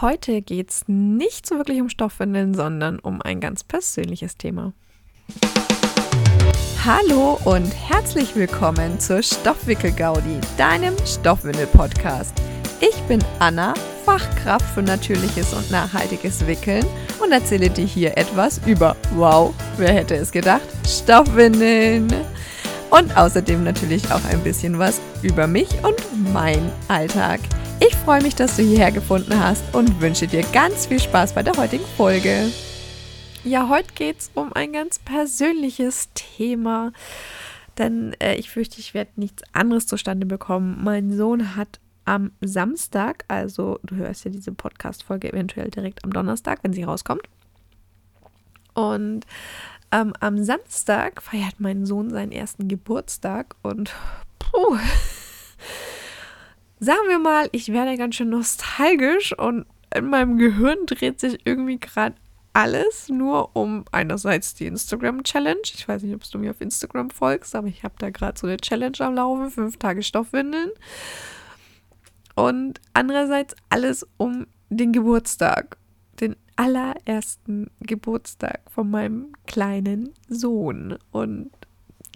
Heute geht es nicht so wirklich um Stoffwindeln, sondern um ein ganz persönliches Thema. Hallo und herzlich willkommen zur Stoffwickel-Gaudi, deinem Stoffwindel-Podcast. Ich bin Anna, Fachkraft für natürliches und nachhaltiges Wickeln und erzähle dir hier etwas über, wow, wer hätte es gedacht, Stoffwindeln. Und außerdem natürlich auch ein bisschen was über mich und mein Alltag. Ich freue mich, dass du hierher gefunden hast und wünsche dir ganz viel Spaß bei der heutigen Folge. Ja, heute geht es um ein ganz persönliches Thema, denn äh, ich fürchte, ich werde nichts anderes zustande bekommen. Mein Sohn hat am Samstag, also du hörst ja diese Podcast-Folge eventuell direkt am Donnerstag, wenn sie rauskommt. Und ähm, am Samstag feiert mein Sohn seinen ersten Geburtstag und puh, sagen wir mal, ich werde ganz schön nostalgisch und in meinem Gehirn dreht sich irgendwie gerade alles nur um einerseits die Instagram-Challenge. Ich weiß nicht, ob du mir auf Instagram folgst, aber ich habe da gerade so eine Challenge am Laufen, fünf Tage Stoffwindeln. Und andererseits alles um den Geburtstag, den allerersten Geburtstag von meinem kleinen Sohn. Und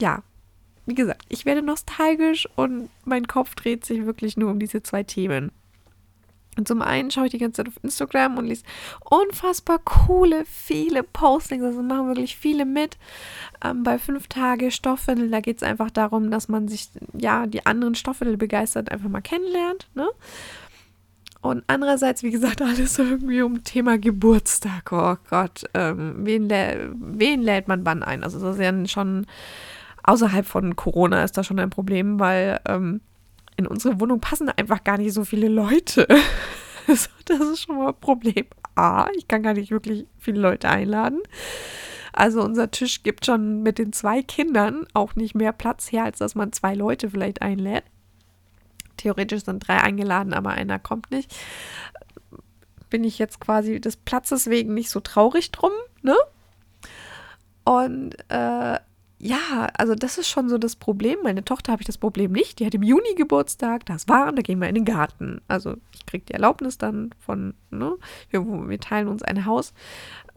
ja, wie gesagt, ich werde nostalgisch und mein Kopf dreht sich wirklich nur um diese zwei Themen. Und zum einen schaue ich die ganze Zeit auf Instagram und lese unfassbar coole, viele Postings. Also machen wirklich viele mit. Ähm, bei fünf Tage Stoffwindel, da geht es einfach darum, dass man sich, ja, die anderen Stoffwindel begeistert einfach mal kennenlernt. Ne? Und andererseits, wie gesagt, alles irgendwie um Thema Geburtstag. Oh Gott, ähm, wen, lä wen lädt man wann ein? Also das ist ja schon außerhalb von Corona ist das schon ein Problem, weil ähm, in unsere Wohnung passen einfach gar nicht so viele Leute. das ist schon mal Problem. A, ich kann gar nicht wirklich viele Leute einladen. Also unser Tisch gibt schon mit den zwei Kindern auch nicht mehr Platz her, als dass man zwei Leute vielleicht einlädt. Theoretisch sind drei eingeladen, aber einer kommt nicht. Bin ich jetzt quasi des Platzes wegen nicht so traurig drum, ne? Und äh, ja, also das ist schon so das Problem. Meine Tochter habe ich das Problem nicht. Die hat im Juni Geburtstag, das war, und da gehen wir in den Garten. Also ich kriege die Erlaubnis dann von, ne, wir, wir teilen uns ein Haus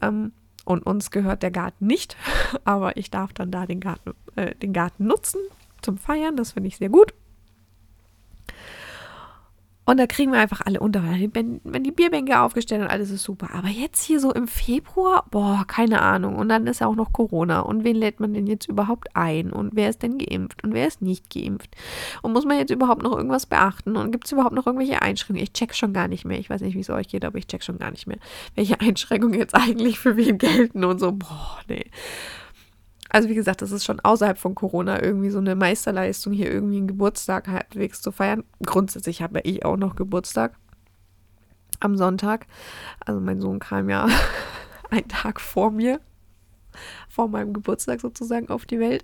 ähm, und uns gehört der Garten nicht, aber ich darf dann da den Garten, äh, den Garten nutzen zum Feiern. Das finde ich sehr gut. Und da kriegen wir einfach alle unter. Wenn, die Bierbänke aufgestellt und alles ist super. Aber jetzt hier so im Februar, boah, keine Ahnung. Und dann ist ja auch noch Corona. Und wen lädt man denn jetzt überhaupt ein? Und wer ist denn geimpft? Und wer ist nicht geimpft? Und muss man jetzt überhaupt noch irgendwas beachten? Und gibt es überhaupt noch irgendwelche Einschränkungen? Ich check schon gar nicht mehr. Ich weiß nicht, wie es euch geht, aber ich check schon gar nicht mehr, welche Einschränkungen jetzt eigentlich für wen gelten und so. Boah, nee. Also wie gesagt, das ist schon außerhalb von Corona irgendwie so eine Meisterleistung, hier irgendwie einen Geburtstag halbwegs zu feiern. Grundsätzlich habe ich auch noch Geburtstag am Sonntag. Also mein Sohn kam ja einen Tag vor mir, vor meinem Geburtstag sozusagen auf die Welt.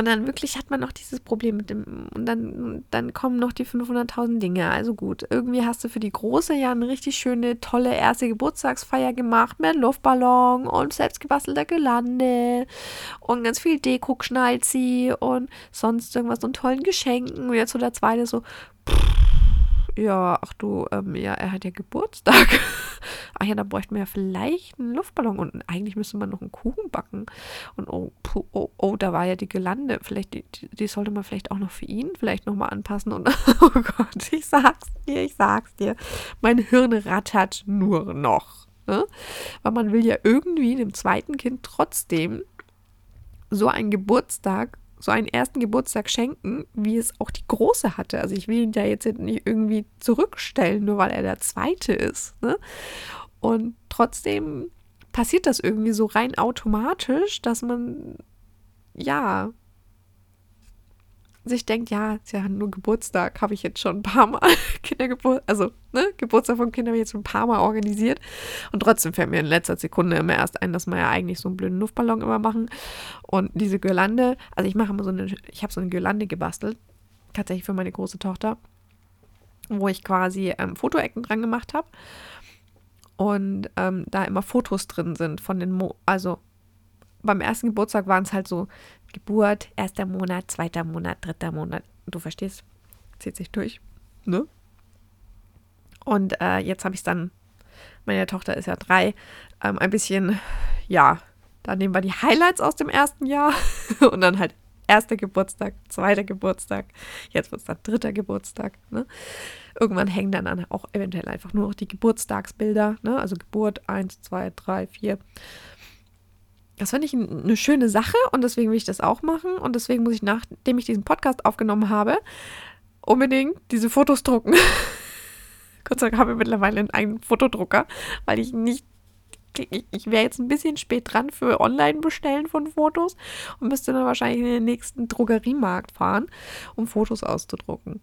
Und dann wirklich hat man noch dieses Problem mit dem, und dann, dann kommen noch die 500.000 Dinge. Also gut, irgendwie hast du für die Große ja eine richtig schöne, tolle erste Geburtstagsfeier gemacht mit Luftballon und selbstgebastelter Gelande und ganz viel Deko-Schnalzi und sonst irgendwas und tollen Geschenken. Und jetzt so der zweite so, pff, ja, ach du, ähm, ja, er hat ja Geburtstag. ach ja, da bräuchten wir ja vielleicht einen Luftballon und eigentlich müsste man noch einen Kuchen backen. Und oh, puh, oh, oh, da war ja die Gelande. Vielleicht, die, die sollte man vielleicht auch noch für ihn vielleicht nochmal anpassen. Und oh Gott, ich sag's dir, ich sag's dir. Mein Hirn rattert nur noch. Ne? Weil man will ja irgendwie dem zweiten Kind trotzdem so einen Geburtstag so einen ersten Geburtstag schenken, wie es auch die Große hatte. Also ich will ihn da jetzt nicht irgendwie zurückstellen, nur weil er der Zweite ist. Ne? Und trotzdem passiert das irgendwie so rein automatisch, dass man ja sich denkt, ja, ist ja nur Geburtstag, habe ich jetzt schon ein paar Mal Kindergeburtstag, also ne, Geburtstag von Kindern habe ich jetzt schon ein paar Mal organisiert. Und trotzdem fällt mir in letzter Sekunde immer erst ein, dass wir ja eigentlich so einen blöden Luftballon immer machen. Und diese Girlande, also ich mache immer so eine, ich habe so eine Girlande gebastelt, tatsächlich für meine große Tochter, wo ich quasi ähm, Fotoecken dran gemacht habe. Und ähm, da immer Fotos drin sind von den, Mo also beim ersten Geburtstag waren es halt so Geburt, erster Monat, zweiter Monat, dritter Monat. Du verstehst, zieht sich durch, ne? Und äh, jetzt habe ich es dann, meine Tochter ist ja drei, ähm, ein bisschen, ja, da nehmen wir die Highlights aus dem ersten Jahr und dann halt erster Geburtstag, zweiter Geburtstag, jetzt wird es dann dritter Geburtstag. Ne? Irgendwann hängen dann auch eventuell einfach nur noch die Geburtstagsbilder, ne? also Geburt 1, 2, 3, 4. Das finde ich eine schöne Sache und deswegen will ich das auch machen. Und deswegen muss ich, nachdem ich diesen Podcast aufgenommen habe, unbedingt diese Fotos drucken. Gott sei Dank habe ich mittlerweile einen Fotodrucker, weil ich nicht ich, ich wäre jetzt ein bisschen spät dran für Online-Bestellen von Fotos und müsste dann wahrscheinlich in den nächsten Drogeriemarkt fahren, um Fotos auszudrucken.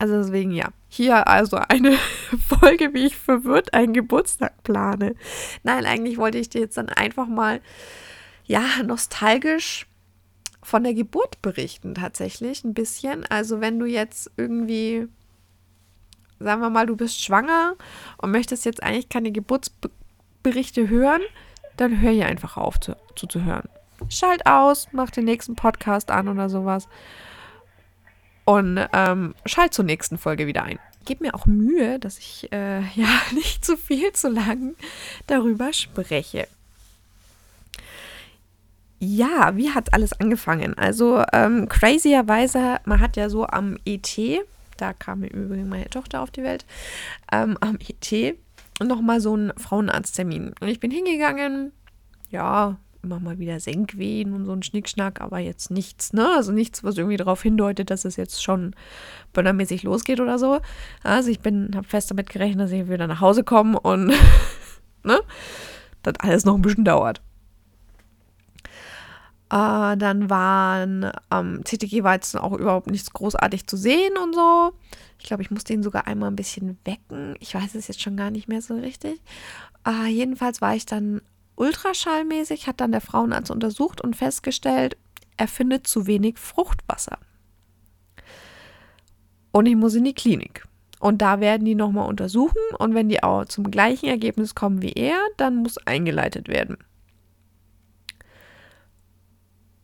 Also deswegen ja, hier also eine Folge, wie ich verwirrt einen Geburtstag plane. Nein, eigentlich wollte ich dir jetzt dann einfach mal, ja, nostalgisch von der Geburt berichten tatsächlich ein bisschen. Also wenn du jetzt irgendwie, sagen wir mal, du bist schwanger und möchtest jetzt eigentlich keine Geburtsberichte Berichte hören, dann hör hier einfach auf zu, zuzuhören. Schalt aus, mach den nächsten Podcast an oder sowas. Und ähm, schalt zur nächsten Folge wieder ein. Gib mir auch Mühe, dass ich äh, ja nicht zu viel zu lang darüber spreche. Ja, wie hat alles angefangen? Also ähm, crazierweise, man hat ja so am ET, da kam mir übrigens meine Tochter auf die Welt, ähm, am ET nochmal so einen Frauenarzttermin. Und ich bin hingegangen, ja, immer mal wieder Senkwehen und so ein Schnickschnack, aber jetzt nichts, ne? Also nichts, was irgendwie darauf hindeutet, dass es jetzt schon bönnermäßig losgeht oder so. Also ich bin, habe fest damit gerechnet, dass ich wieder nach Hause komme und ne? Das alles noch ein bisschen dauert. Äh, dann waren am ähm, CTG war jetzt auch überhaupt nichts großartig zu sehen und so. Ich glaube, ich musste ihn sogar einmal ein bisschen wecken. Ich weiß es jetzt schon gar nicht mehr so richtig. Äh, jedenfalls war ich dann ultraschallmäßig, hat dann der Frauenarzt untersucht und festgestellt, er findet zu wenig Fruchtwasser. Und ich muss in die Klinik. Und da werden die nochmal untersuchen. Und wenn die auch zum gleichen Ergebnis kommen wie er, dann muss eingeleitet werden.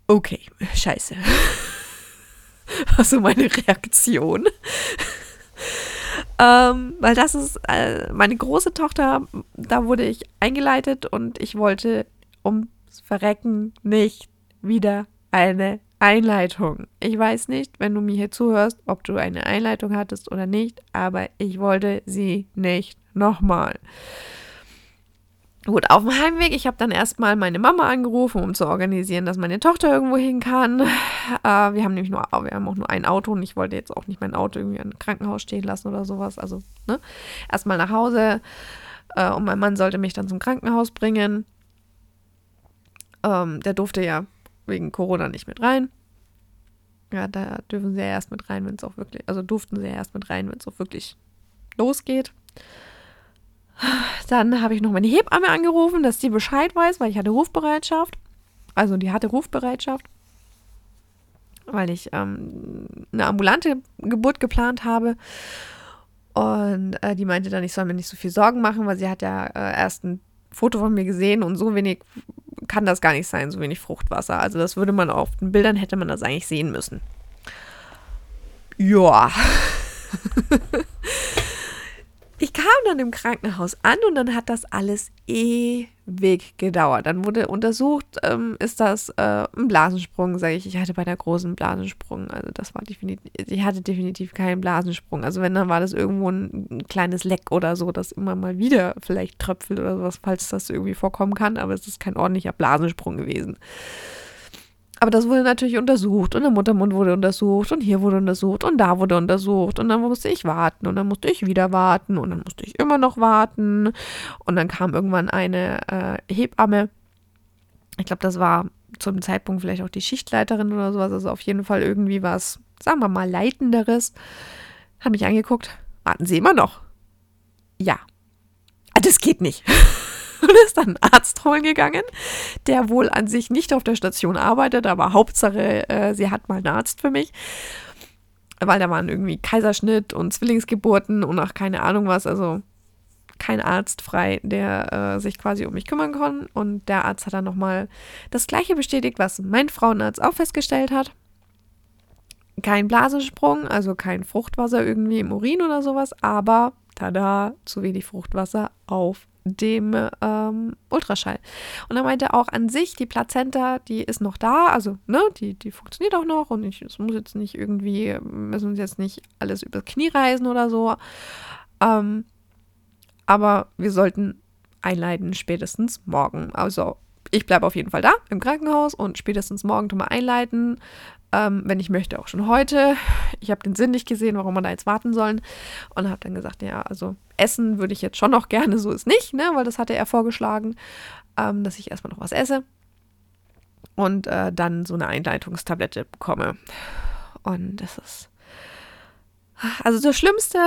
Okay, scheiße. Also meine Reaktion. Ähm, weil das ist äh, meine große Tochter, da wurde ich eingeleitet und ich wollte ums Verrecken nicht wieder eine Einleitung. Ich weiß nicht, wenn du mir hier zuhörst, ob du eine Einleitung hattest oder nicht, aber ich wollte sie nicht nochmal. Gut, auf dem Heimweg, ich habe dann erstmal meine Mama angerufen, um zu organisieren, dass meine Tochter irgendwo hin kann. Äh, wir haben nämlich nur, wir haben auch nur ein Auto und ich wollte jetzt auch nicht mein Auto irgendwie im Krankenhaus stehen lassen oder sowas. Also, ne? Erstmal nach Hause äh, und mein Mann sollte mich dann zum Krankenhaus bringen. Ähm, der durfte ja wegen Corona nicht mit rein. Ja, da dürfen sie ja erst mit rein, wenn es auch wirklich, also durften sie ja erst mit rein, wenn es auch wirklich losgeht. Dann habe ich noch meine Hebamme angerufen, dass sie Bescheid weiß, weil ich hatte Rufbereitschaft. Also die hatte Rufbereitschaft, weil ich ähm, eine ambulante Geburt geplant habe. Und äh, die meinte dann, ich soll mir nicht so viel Sorgen machen, weil sie hat ja äh, erst ein Foto von mir gesehen und so wenig kann das gar nicht sein, so wenig Fruchtwasser. Also das würde man auf den Bildern, hätte man das eigentlich sehen müssen. Ja. ich kam dann im Krankenhaus an und dann hat das alles ewig gedauert. Dann wurde untersucht, ähm, ist das äh, ein Blasensprung, sage ich. Ich hatte bei der großen Blasensprung, also das war definitiv, ich hatte definitiv keinen Blasensprung. Also wenn, dann war das irgendwo ein, ein kleines Leck oder so, das immer mal wieder vielleicht tröpfelt oder sowas, falls das irgendwie vorkommen kann, aber es ist kein ordentlicher Blasensprung gewesen. Aber das wurde natürlich untersucht und der Muttermund wurde untersucht und hier wurde untersucht und da wurde untersucht und dann musste ich warten und dann musste ich wieder warten und dann musste ich immer noch warten und dann kam irgendwann eine äh, Hebamme. Ich glaube, das war zum Zeitpunkt vielleicht auch die Schichtleiterin oder sowas, also auf jeden Fall irgendwie was, sagen wir mal, leitenderes. Hat mich angeguckt. Warten Sie immer noch? Ja. Ah, das geht nicht. und ist dann einen Arzt holen gegangen, der wohl an sich nicht auf der Station arbeitet, aber Hauptsache, äh, sie hat mal einen Arzt für mich. Weil da waren irgendwie Kaiserschnitt und Zwillingsgeburten und auch keine Ahnung was, also kein Arzt frei, der äh, sich quasi um mich kümmern kann. Und der Arzt hat dann nochmal das Gleiche bestätigt, was mein Frauenarzt auch festgestellt hat. kein Blasensprung, also kein Fruchtwasser irgendwie im Urin oder sowas, aber tada, zu wenig Fruchtwasser auf dem ähm, Ultraschall. Und er meinte auch an sich, die Plazenta, die ist noch da, also ne, die, die funktioniert auch noch und es muss jetzt nicht irgendwie, müssen uns jetzt nicht alles übers Knie reisen oder so. Ähm, aber wir sollten einleiten spätestens morgen. Also ich bleibe auf jeden Fall da im Krankenhaus und spätestens morgen tun wir einleiten. Ähm, wenn ich möchte, auch schon heute. Ich habe den Sinn nicht gesehen, warum wir da jetzt warten sollen. Und habe dann gesagt, ja, also essen würde ich jetzt schon noch gerne, so ist nicht, ne? weil das hatte er vorgeschlagen, ähm, dass ich erstmal noch was esse und äh, dann so eine Einleitungstablette bekomme. Und das ist also das Schlimmste,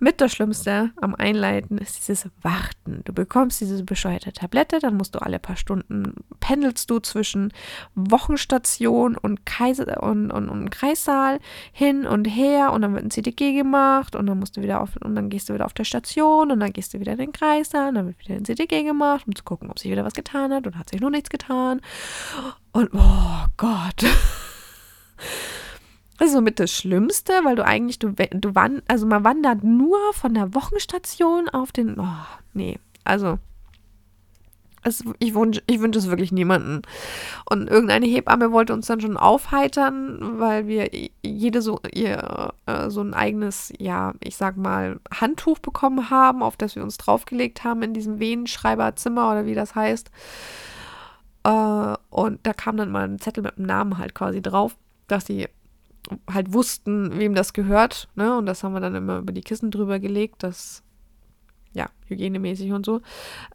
mit das Schlimmste am Einleiten ist dieses Warten. Du bekommst diese bescheuerte Tablette, dann musst du alle paar Stunden pendelst du zwischen Wochenstation und, Kaiser und, und, und Kreissaal hin und her und dann wird ein CTG gemacht und dann musst du wieder auf und dann gehst du wieder auf der Station und dann gehst du wieder in den Kreissaal und dann wird wieder ein CTG gemacht, um zu gucken, ob sich wieder was getan hat und hat sich noch nichts getan. Und oh Gott. Das ist somit das Schlimmste, weil du eigentlich, du, du wand, also man wandert nur von der Wochenstation auf den, oh, nee, also es, ich wünsche ich wünsch es wirklich niemanden. Und irgendeine Hebamme wollte uns dann schon aufheitern, weil wir jede so, ihr, äh, so ein eigenes, ja, ich sag mal, Handtuch bekommen haben, auf das wir uns draufgelegt haben in diesem Venenschreiberzimmer oder wie das heißt. Äh, und da kam dann mal ein Zettel mit dem Namen halt quasi drauf, dass sie halt wussten, wem das gehört. Ne? Und das haben wir dann immer über die Kissen drüber gelegt, das, ja, hygienemäßig und so.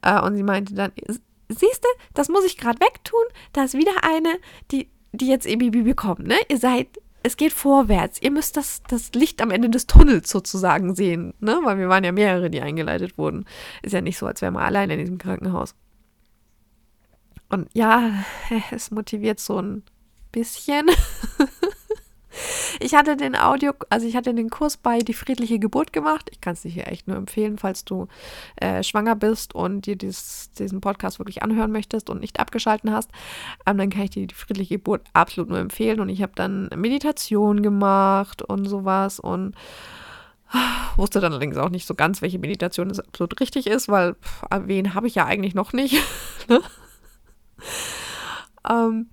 Äh, und sie meinte dann, siehst du, das muss ich gerade wegtun. Da ist wieder eine, die, die jetzt EBB bekommt. Ne? Ihr seid, es geht vorwärts. Ihr müsst das, das Licht am Ende des Tunnels sozusagen sehen. Ne? Weil wir waren ja mehrere, die eingeleitet wurden. Ist ja nicht so, als wären wir alleine in diesem Krankenhaus. Und ja, es motiviert so ein bisschen. Ich hatte den Audio, also ich hatte den Kurs bei Die friedliche Geburt gemacht. Ich kann es dir hier echt nur empfehlen, falls du äh, schwanger bist und dir dieses, diesen Podcast wirklich anhören möchtest und nicht abgeschalten hast. Ähm, dann kann ich dir die friedliche Geburt absolut nur empfehlen. Und ich habe dann Meditation gemacht und sowas und wusste dann allerdings auch nicht so ganz, welche Meditation es absolut richtig ist, weil pff, wen habe ich ja eigentlich noch nicht. ne? ähm,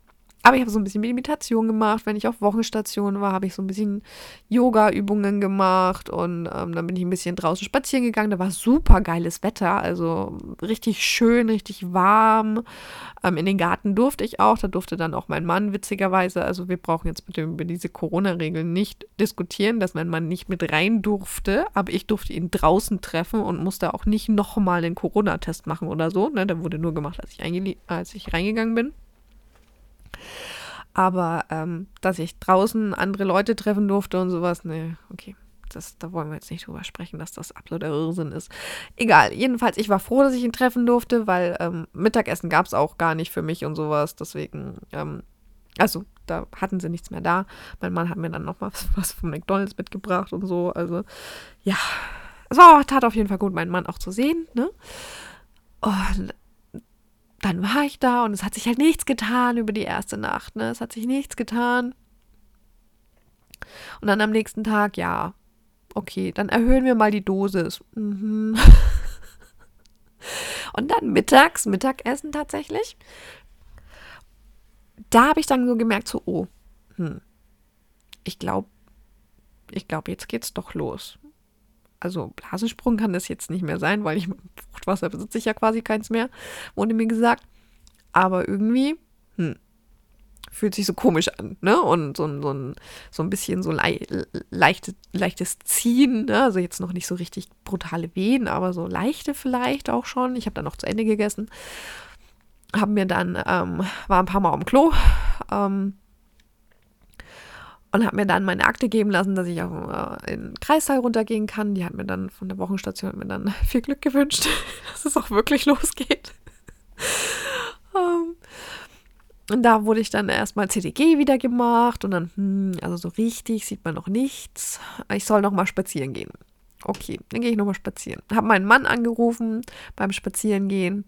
aber ich habe so ein bisschen Meditation gemacht. Wenn ich auf Wochenstation war, habe ich so ein bisschen Yoga-Übungen gemacht und ähm, dann bin ich ein bisschen draußen spazieren gegangen. Da war super geiles Wetter, also richtig schön, richtig warm. Ähm, in den Garten durfte ich auch. Da durfte dann auch mein Mann, witzigerweise. Also wir brauchen jetzt bitte über diese Corona-Regeln nicht diskutieren, dass mein Mann nicht mit rein durfte. Aber ich durfte ihn draußen treffen und musste auch nicht nochmal einen Corona-Test machen oder so. Ne? Der wurde nur gemacht, als ich, als ich reingegangen bin. Aber ähm, dass ich draußen andere Leute treffen durfte und sowas, ne, okay. Das, da wollen wir jetzt nicht drüber sprechen, dass das absoluter Irrsinn ist. Egal, jedenfalls, ich war froh, dass ich ihn treffen durfte, weil ähm, Mittagessen gab es auch gar nicht für mich und sowas. Deswegen, ähm, also da hatten sie nichts mehr da. Mein Mann hat mir dann noch was, was von McDonalds mitgebracht und so. Also, ja, es war, tat auf jeden Fall gut, meinen Mann auch zu sehen. Ne? Und dann war ich da und es hat sich halt nichts getan über die erste Nacht. Ne? Es hat sich nichts getan. Und dann am nächsten Tag, ja, okay, dann erhöhen wir mal die Dosis. Mhm. und dann mittags, Mittagessen tatsächlich. Da habe ich dann so gemerkt, so, oh, hm, ich glaube, ich glaube, jetzt geht's doch los. Also Blasensprung kann das jetzt nicht mehr sein, weil ich Fruchtwasser besitze ich ja quasi keins mehr, wurde mir gesagt. Aber irgendwie, hm, fühlt sich so komisch an, ne? Und so, so, ein, so ein bisschen so lei leichte, leichtes Ziehen, ne? Also jetzt noch nicht so richtig brutale Wehen, aber so leichte vielleicht auch schon. Ich habe dann noch zu Ende gegessen. Haben mir dann, ähm, war ein paar Mal am Klo, ähm, und habe mir dann meine Akte geben lassen, dass ich auch äh, in den Kreissaal runtergehen kann. Die hat mir dann von der Wochenstation mir dann viel Glück gewünscht, dass es auch wirklich losgeht. um, ähm, und da wurde ich dann erstmal CDG wieder gemacht und dann, hm, also so richtig sieht man noch nichts. Ich soll noch mal spazieren gehen. Okay, dann gehe ich noch mal spazieren. Habe meinen Mann angerufen beim Spazierengehen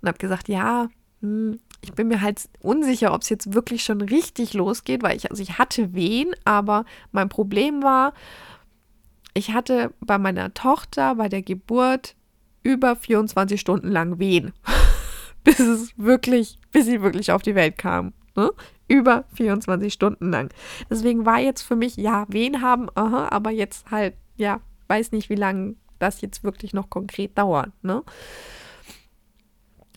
und habe gesagt, ja, hm, ich bin mir halt unsicher, ob es jetzt wirklich schon richtig losgeht, weil ich, also ich hatte Wehen, aber mein Problem war, ich hatte bei meiner Tochter bei der Geburt über 24 Stunden lang Wehen. bis es wirklich, bis sie wirklich auf die Welt kam. Ne? Über 24 Stunden lang. Deswegen war jetzt für mich, ja, Wehen haben, aha, aber jetzt halt, ja, weiß nicht, wie lange das jetzt wirklich noch konkret dauert. Ne?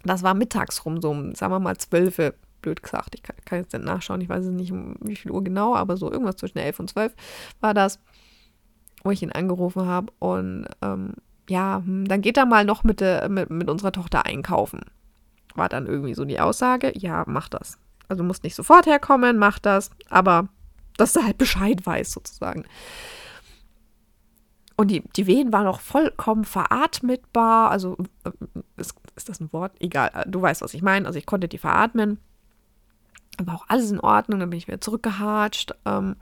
Das war mittags rum, so sagen wir mal zwölf, blöd gesagt. Ich kann, jetzt nicht nachschauen, ich weiß nicht, um wie viel Uhr genau, aber so irgendwas zwischen elf und zwölf war das, wo ich ihn angerufen habe. Und ähm, ja, hm, dann geht er mal noch mit, de, mit, mit unserer Tochter einkaufen. War dann irgendwie so die Aussage, ja, mach das. Also du musst nicht sofort herkommen, mach das, aber dass du halt Bescheid weißt sozusagen. Und die, die Wehen waren auch vollkommen veratmetbar. Also, äh, ist, ist das ein Wort? Egal, äh, du weißt, was ich meine. Also, ich konnte die veratmen. War auch alles in Ordnung. Dann bin ich wieder zurückgehatscht ähm,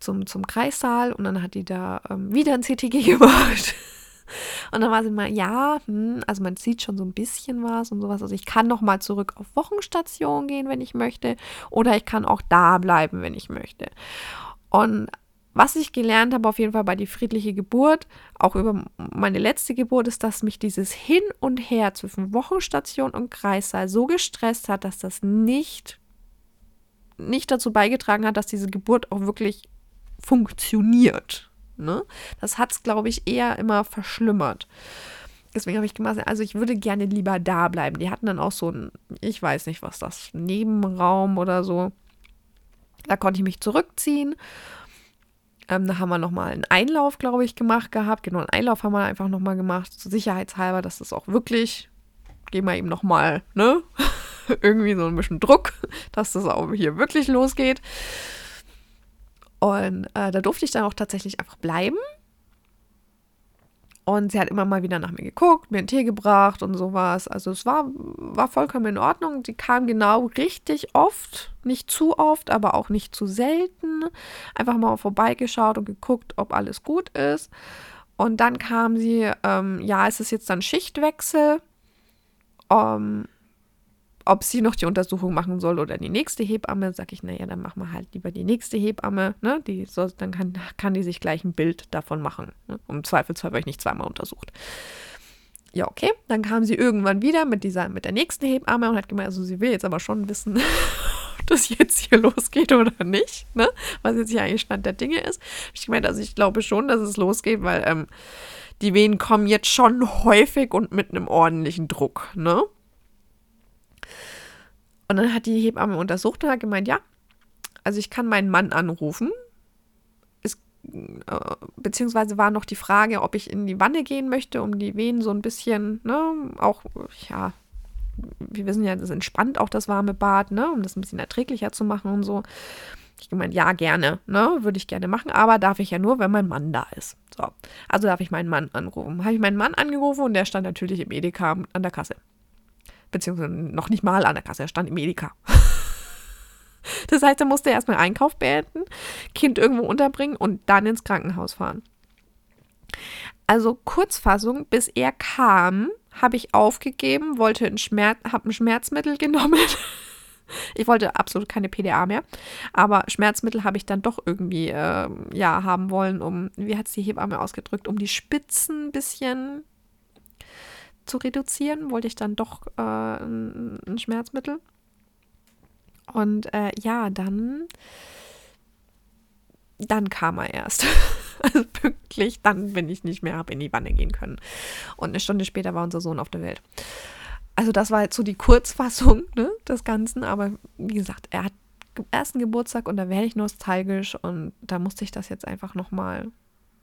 zum, zum Kreissaal und dann hat die da ähm, wieder ein CTG gemacht. Und dann war sie mal, ja, hm, also man sieht schon so ein bisschen was und sowas. Also ich kann noch mal zurück auf Wochenstation gehen, wenn ich möchte. Oder ich kann auch da bleiben, wenn ich möchte. Und was ich gelernt habe, auf jeden Fall bei die friedliche Geburt, auch über meine letzte Geburt, ist, dass mich dieses Hin und Her zwischen Wochenstation und Kreissaal so gestresst hat, dass das nicht, nicht dazu beigetragen hat, dass diese Geburt auch wirklich funktioniert. Ne? Das hat es, glaube ich, eher immer verschlimmert. Deswegen habe ich gemacht, also ich würde gerne lieber da bleiben. Die hatten dann auch so ein, ich weiß nicht, was das, Nebenraum oder so. Da konnte ich mich zurückziehen ähm, da haben wir nochmal einen Einlauf, glaube ich, gemacht gehabt. Genau, einen Einlauf haben wir einfach nochmal gemacht, sicherheitshalber, dass das auch wirklich, geben wir ihm nochmal, ne? Irgendwie so ein bisschen Druck, dass das auch hier wirklich losgeht. Und äh, da durfte ich dann auch tatsächlich einfach bleiben. Und sie hat immer mal wieder nach mir geguckt, mir einen Tee gebracht und sowas. Also es war, war vollkommen in Ordnung. Sie kam genau richtig oft, nicht zu oft, aber auch nicht zu selten. Einfach mal vorbeigeschaut und geguckt, ob alles gut ist. Und dann kam sie, ähm, ja, es ist jetzt dann Schichtwechsel. Ähm, ob sie noch die Untersuchung machen soll oder die nächste Hebamme, sage ich, naja, dann machen wir halt lieber die nächste Hebamme, ne? Die soll, dann kann, kann die sich gleich ein Bild davon machen. Ne? Um Zweifelsfall werde ich nicht zweimal untersucht. Ja, okay. Dann kam sie irgendwann wieder mit dieser, mit der nächsten Hebamme und hat gemeint, also sie will jetzt aber schon wissen, ob das jetzt hier losgeht oder nicht, ne? Was jetzt hier eigentlich Stand der Dinge ist. Ich gemeint, also ich glaube schon, dass es losgeht, weil ähm, die Wehen kommen jetzt schon häufig und mit einem ordentlichen Druck, ne? Und dann hat die Hebamme untersucht und hat gemeint, ja, also ich kann meinen Mann anrufen. Es, äh, beziehungsweise war noch die Frage, ob ich in die Wanne gehen möchte, um die Wehen so ein bisschen, ne, auch, ja, wir wissen ja, das entspannt auch das warme Bad, ne, um das ein bisschen erträglicher zu machen und so. Ich gemeint, ja, gerne, ne, würde ich gerne machen, aber darf ich ja nur, wenn mein Mann da ist. So, also darf ich meinen Mann anrufen. Habe ich meinen Mann angerufen und der stand natürlich im Edeka an der Kasse beziehungsweise noch nicht mal an der Kasse, er stand im Edeka. das heißt, er musste erstmal Einkauf beenden, Kind irgendwo unterbringen und dann ins Krankenhaus fahren. Also Kurzfassung, bis er kam, habe ich aufgegeben, wollte ein Schmerz, habe ein Schmerzmittel genommen. ich wollte absolut keine PDA mehr, aber Schmerzmittel habe ich dann doch irgendwie äh, ja haben wollen, um wie hat es die Hebamme ausgedrückt, um die Spitzen ein bisschen zu reduzieren, wollte ich dann doch äh, ein, ein, Schmerzmittel. Und äh, ja, dann, dann kam er erst. also pünktlich, dann bin ich nicht mehr, habe in die Wanne gehen können. Und eine Stunde später war unser Sohn auf der Welt. Also das war jetzt so die Kurzfassung ne, des Ganzen, aber wie gesagt, er hat ersten Geburtstag und da werde ich nostalgisch und da musste ich das jetzt einfach nochmal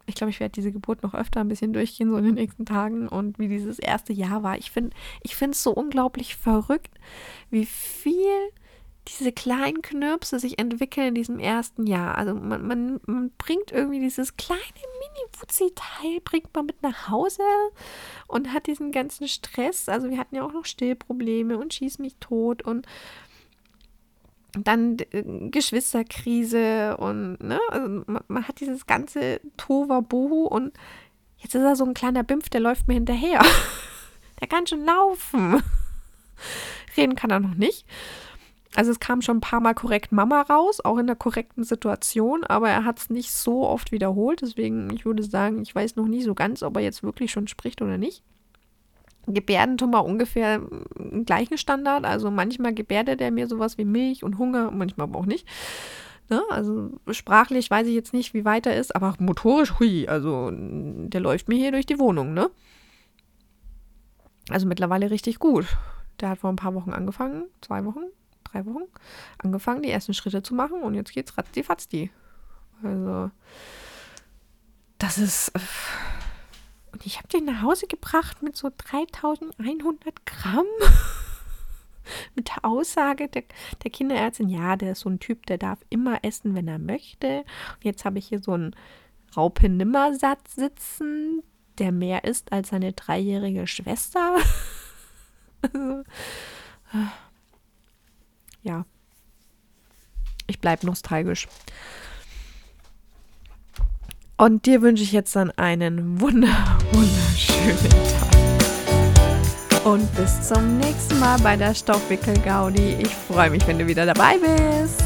ich glaube, ich werde diese Geburt noch öfter ein bisschen durchgehen, so in den nächsten Tagen und wie dieses erste Jahr war. Ich finde ich es so unglaublich verrückt, wie viel diese kleinen Knirpse sich entwickeln in diesem ersten Jahr. Also man, man, man bringt irgendwie dieses kleine Mini-Wutzi-Teil, bringt man mit nach Hause und hat diesen ganzen Stress. Also wir hatten ja auch noch Stillprobleme und schieß mich tot und dann äh, Geschwisterkrise und ne, also man, hat dieses ganze Tohuwabohu und jetzt ist er so ein kleiner Bimpf, der läuft mir hinterher. der kann schon laufen. reden kann er noch nicht. Also es kam schon ein paar Mal korrekt Mama raus, auch in der korrekten Situation, aber er hat es nicht so oft wiederholt. Deswegen, ich würde sagen, ich weiß noch nie so ganz, ob er jetzt wirklich schon spricht oder nicht. Gebärden tun wir ungefähr im gleichen Standard. Also manchmal gebärdet er mir sowas wie Milch und Hunger, manchmal aber auch nicht. Ne? Also sprachlich weiß ich jetzt nicht, wie weit er ist, aber motorisch, hui, also der läuft mir hier durch die Wohnung, ne? Also mittlerweile richtig gut. Der hat vor ein paar Wochen angefangen, zwei Wochen, drei Wochen, angefangen, die ersten Schritte zu machen und jetzt geht's ratzi fatzdi. Also, das ist. Äh, und ich habe den nach Hause gebracht mit so 3100 Gramm. mit der Aussage der, der Kinderärztin, ja, der ist so ein Typ, der darf immer essen, wenn er möchte. Und jetzt habe ich hier so einen Raupe-Nimmer-Satz sitzen, der mehr ist als seine dreijährige Schwester. also, ja. Ich bleibe nostalgisch. Und dir wünsche ich jetzt dann einen wunder, wunderschönen Tag. Und bis zum nächsten Mal bei der Stoffwickel-Gaudi. Ich freue mich, wenn du wieder dabei bist.